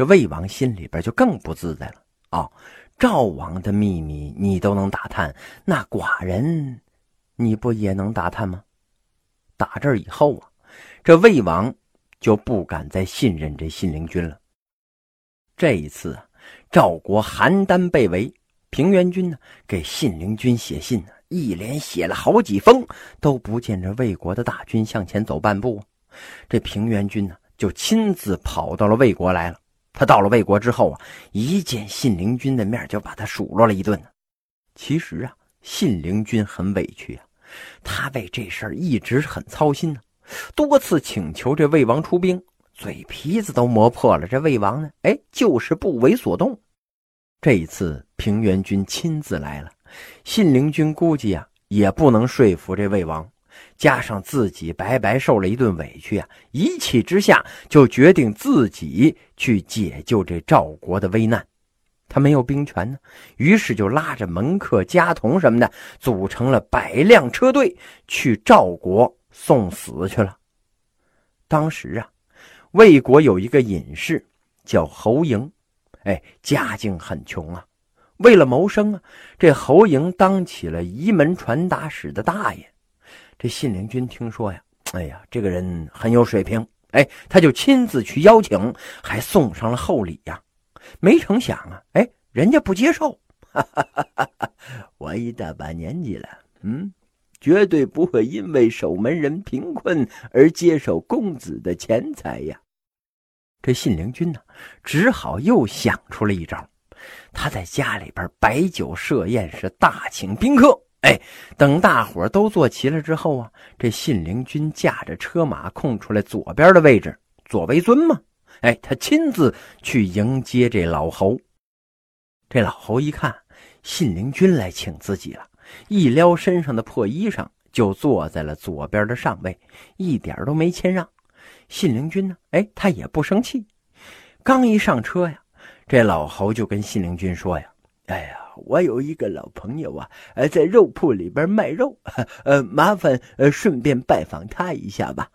这魏王心里边就更不自在了啊！赵王的秘密你都能打探，那寡人你不也能打探吗？打这以后啊，这魏王就不敢再信任这信陵君了。这一次啊，赵国邯郸被围，平原君呢给信陵君写信呢，一连写了好几封，都不见这魏国的大军向前走半步。这平原君呢就亲自跑到了魏国来了。他到了魏国之后啊，一见信陵君的面，就把他数落了一顿。其实啊，信陵君很委屈啊，他为这事儿一直很操心呢，多次请求这魏王出兵。嘴皮子都磨破了，这魏王呢？哎，就是不为所动。这一次平原君亲自来了，信陵君估计啊也不能说服这魏王，加上自己白白受了一顿委屈啊，一气之下就决定自己去解救这赵国的危难。他没有兵权呢，于是就拉着门客、家童什么的，组成了百辆车队去赵国送死去了。当时啊。魏国有一个隐士叫侯嬴，哎，家境很穷啊。为了谋生啊，这侯嬴当起了移门传达使的大爷。这信陵君听说呀，哎呀，这个人很有水平，哎，他就亲自去邀请，还送上了厚礼呀。没成想啊，哎，人家不接受。我一大把年纪了，嗯，绝对不会因为守门人贫困而接受公子的钱财呀。这信陵君呢，只好又想出了一招。他在家里边摆酒设宴，是大请宾客。哎，等大伙都坐齐了之后啊，这信陵君驾着车马空出来左边的位置，左为尊嘛。哎，他亲自去迎接这老侯。这老侯一看信陵君来请自己了，一撩身上的破衣裳，就坐在了左边的上位，一点都没谦让。信陵君呢？哎，他也不生气。刚一上车呀，这老侯就跟信陵君说呀：“哎呀，我有一个老朋友啊，呃，在肉铺里边卖肉，呃，麻烦呃顺便拜访他一下吧。”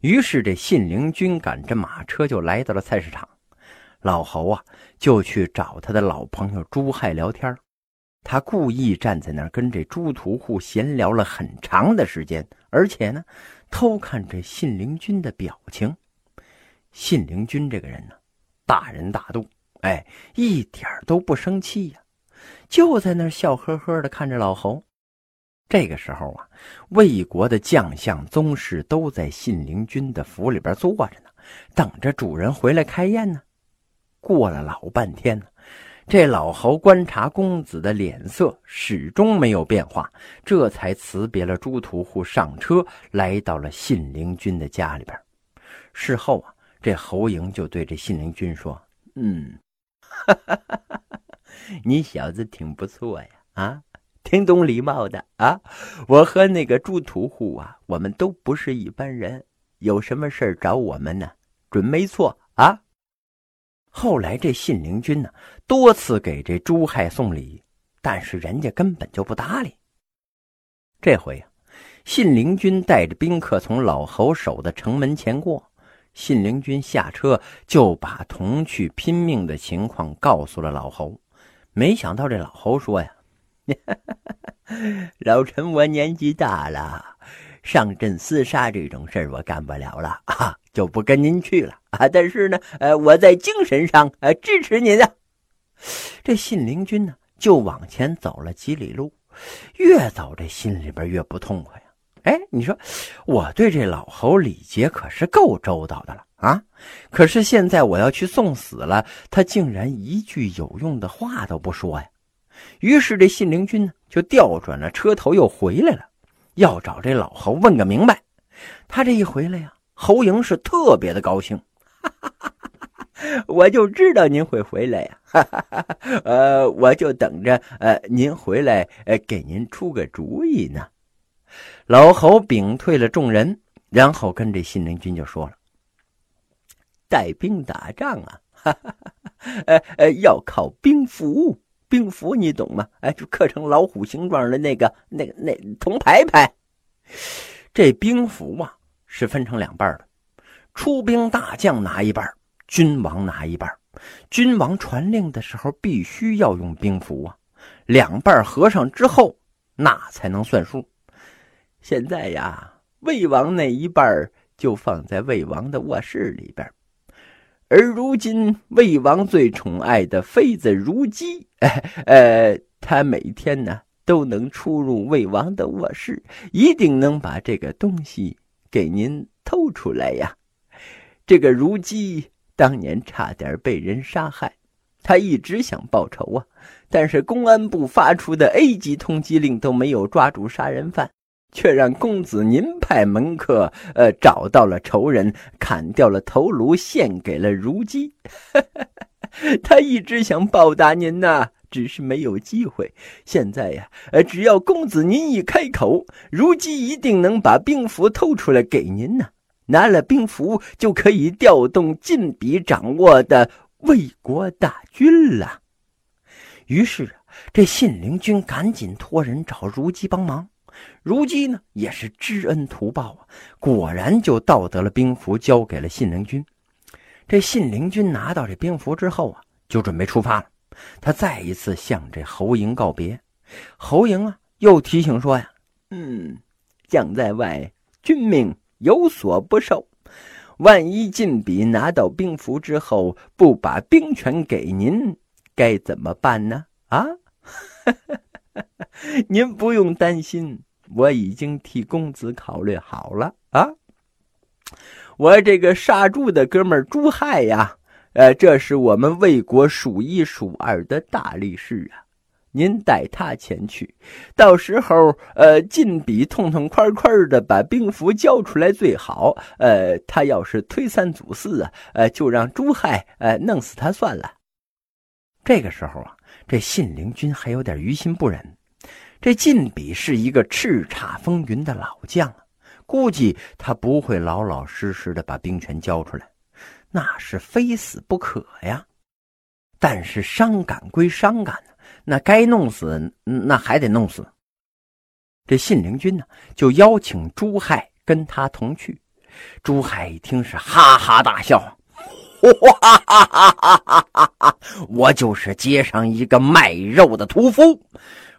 于是这信陵君赶着马车就来到了菜市场。老侯啊，就去找他的老朋友朱亥聊天。他故意站在那儿跟这朱屠户闲聊了很长的时间，而且呢。偷看这信陵君的表情，信陵君这个人呢，大人大度，哎，一点都不生气呀，就在那笑呵呵的看着老侯。这个时候啊，魏国的将相宗室都在信陵君的府里边坐着呢，等着主人回来开宴呢。过了老半天呢。这老侯观察公子的脸色，始终没有变化，这才辞别了朱屠户，上车来到了信陵君的家里边。事后啊，这侯嬴就对这信陵君说：“嗯，哈 你小子挺不错呀，啊，挺懂礼貌的啊。我和那个朱屠户啊，我们都不是一般人，有什么事找我们呢？准没错啊。”后来这信陵君呢，多次给这朱亥送礼，但是人家根本就不搭理。这回啊，信陵君带着宾客从老侯守的城门前过，信陵君下车就把同去拼命的情况告诉了老侯。没想到这老侯说呀：“ 老臣我年纪大了。”上阵厮杀这种事儿我干不了了啊，就不跟您去了啊。但是呢，呃，我在精神上呃支持您啊。这信陵君呢，就往前走了几里路，越走这心里边越不痛快。哎，你说我对这老侯礼节可是够周到的了啊，可是现在我要去送死了，他竟然一句有用的话都不说呀。于是这信陵君呢，就调转了车头又回来了。要找这老侯问个明白，他这一回来呀，侯莹是特别的高兴，我就知道您会回来呀，呃，我就等着呃您回来呃给您出个主意呢。老侯屏退了众人，然后跟这信陵君就说了：“带兵打仗啊，哈哈哈呃呃，要靠兵符。”兵符你懂吗？哎，就刻成老虎形状的那个、那个、那铜牌牌。这兵符啊，是分成两半的，出兵大将拿一半，君王拿一半。君王传令的时候，必须要用兵符啊，两半合上之后，那才能算数。现在呀，魏王那一半就放在魏王的卧室里边，而如今魏王最宠爱的妃子如姬，呃，她每天呢都能出入魏王的卧室，一定能把这个东西给您偷出来呀。这个如姬。当年差点被人杀害，他一直想报仇啊，但是公安部发出的 A 级通缉令都没有抓住杀人犯，却让公子您派门客呃找到了仇人，砍掉了头颅，献给了如姬。他一直想报答您呐，只是没有机会。现在呀，呃，只要公子您一开口，如姬一定能把兵符偷出来给您呢。拿了兵符，就可以调动晋鄙掌握的魏国大军了。于是，这信陵君赶紧托人找如姬帮忙。如今呢，也是知恩图报啊，果然就盗得了兵符，交给了信陵君。这信陵君拿到这兵符之后啊，就准备出发了。他再一次向这侯嬴告别。侯嬴啊，又提醒说呀：“嗯，将在外，君命。”有所不受，万一晋鄙拿到兵符之后不把兵权给您，该怎么办呢？啊，您不用担心，我已经替公子考虑好了啊。我这个杀猪的哥们儿朱亥呀，呃，这是我们魏国数一数二的大力士啊。您带他前去，到时候，呃，晋鄙痛痛快快的把兵符交出来最好。呃，他要是推三阻四啊，呃，就让朱亥，呃，弄死他算了。这个时候啊，这信陵君还有点于心不忍。这晋鄙是一个叱咤风云的老将，估计他不会老老实实的把兵权交出来，那是非死不可呀。但是伤感归伤感。那该弄死，那还得弄死。这信陵君呢，就邀请朱亥跟他同去。朱亥一听是哈哈大笑，哈哈哈哈！我就是街上一个卖肉的屠夫。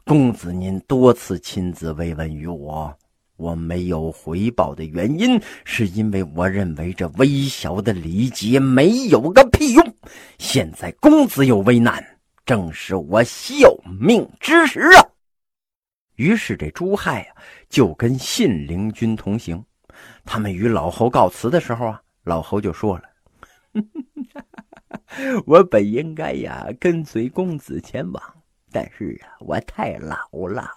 公子您多次亲自慰问于我，我没有回报的原因，是因为我认为这微小的礼节没有个屁用。现在公子有危难。正是我效命之时啊！于是这朱亥啊，就跟信陵君同行。他们与老侯告辞的时候啊，老侯就说了：“ 我本应该呀跟随公子前往，但是啊，我太老了。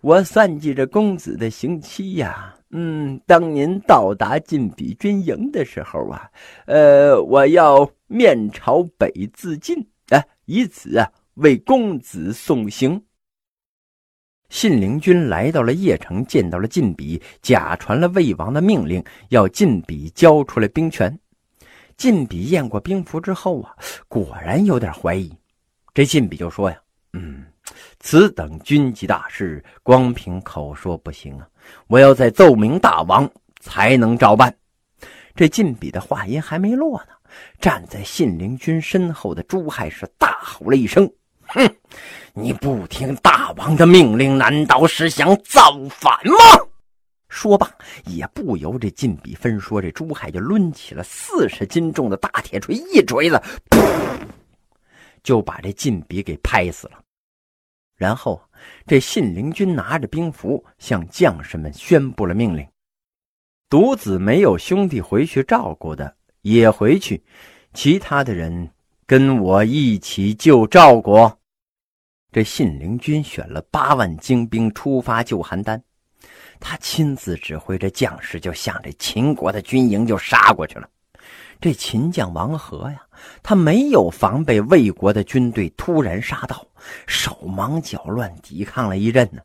我算计着公子的刑期呀，嗯，当您到达晋鄙军营的时候啊，呃，我要面朝北自尽。”以此啊为公子送行。信陵君来到了邺城，见到了晋鄙，假传了魏王的命令，要晋鄙交出来兵权。晋鄙验过兵符之后啊，果然有点怀疑。这晋鄙就说呀：“嗯，此等军机大事，光凭口说不行啊，我要再奏明大王，才能照办。”这晋鄙的话音还没落呢。站在信陵君身后的朱亥是大吼了一声：“哼！你不听大王的命令，难道是想造反吗？”说罢，也不由这晋鄙分说，这朱亥就抡起了四十斤重的大铁锤，一锤子，就把这晋鄙给拍死了。然后，这信陵君拿着兵符，向将士们宣布了命令：独子没有兄弟回去照顾的。也回去，其他的人跟我一起救赵国。这信陵君选了八万精兵出发救邯郸，他亲自指挥着将士，就向这秦国的军营就杀过去了。这秦将王和呀，他没有防备魏国的军队突然杀到，手忙脚乱抵抗了一阵呢。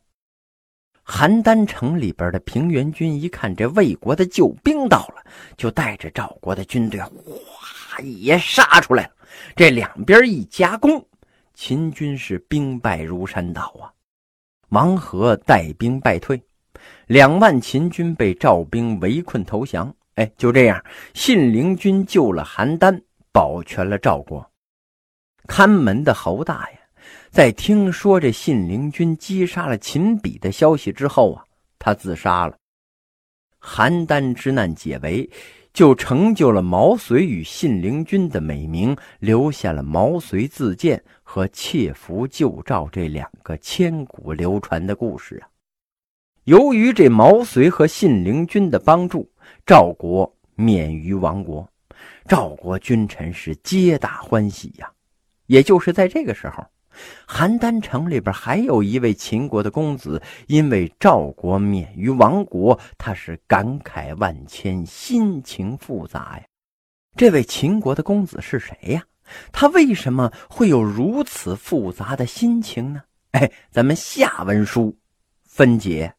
邯郸城里边的平原君一看这魏国的救兵到了，就带着赵国的军队哗也杀出来了。这两边一夹攻，秦军是兵败如山倒啊！王和带兵败退，两万秦军被赵兵围困投降。哎，就这样，信陵君救了邯郸，保全了赵国。看门的侯大爷在听说这信陵君击杀了秦比的消息之后啊，他自杀了。邯郸之难解围，就成就了毛遂与信陵君的美名，留下了毛遂自荐和窃符救赵这两个千古流传的故事啊。由于这毛遂和信陵君的帮助，赵国免于亡国，赵国君臣是皆大欢喜呀。也就是在这个时候，邯郸城里边还有一位秦国的公子，因为赵国免于亡国，他是感慨万千，心情复杂呀。这位秦国的公子是谁呀？他为什么会有如此复杂的心情呢？哎，咱们下文书分解。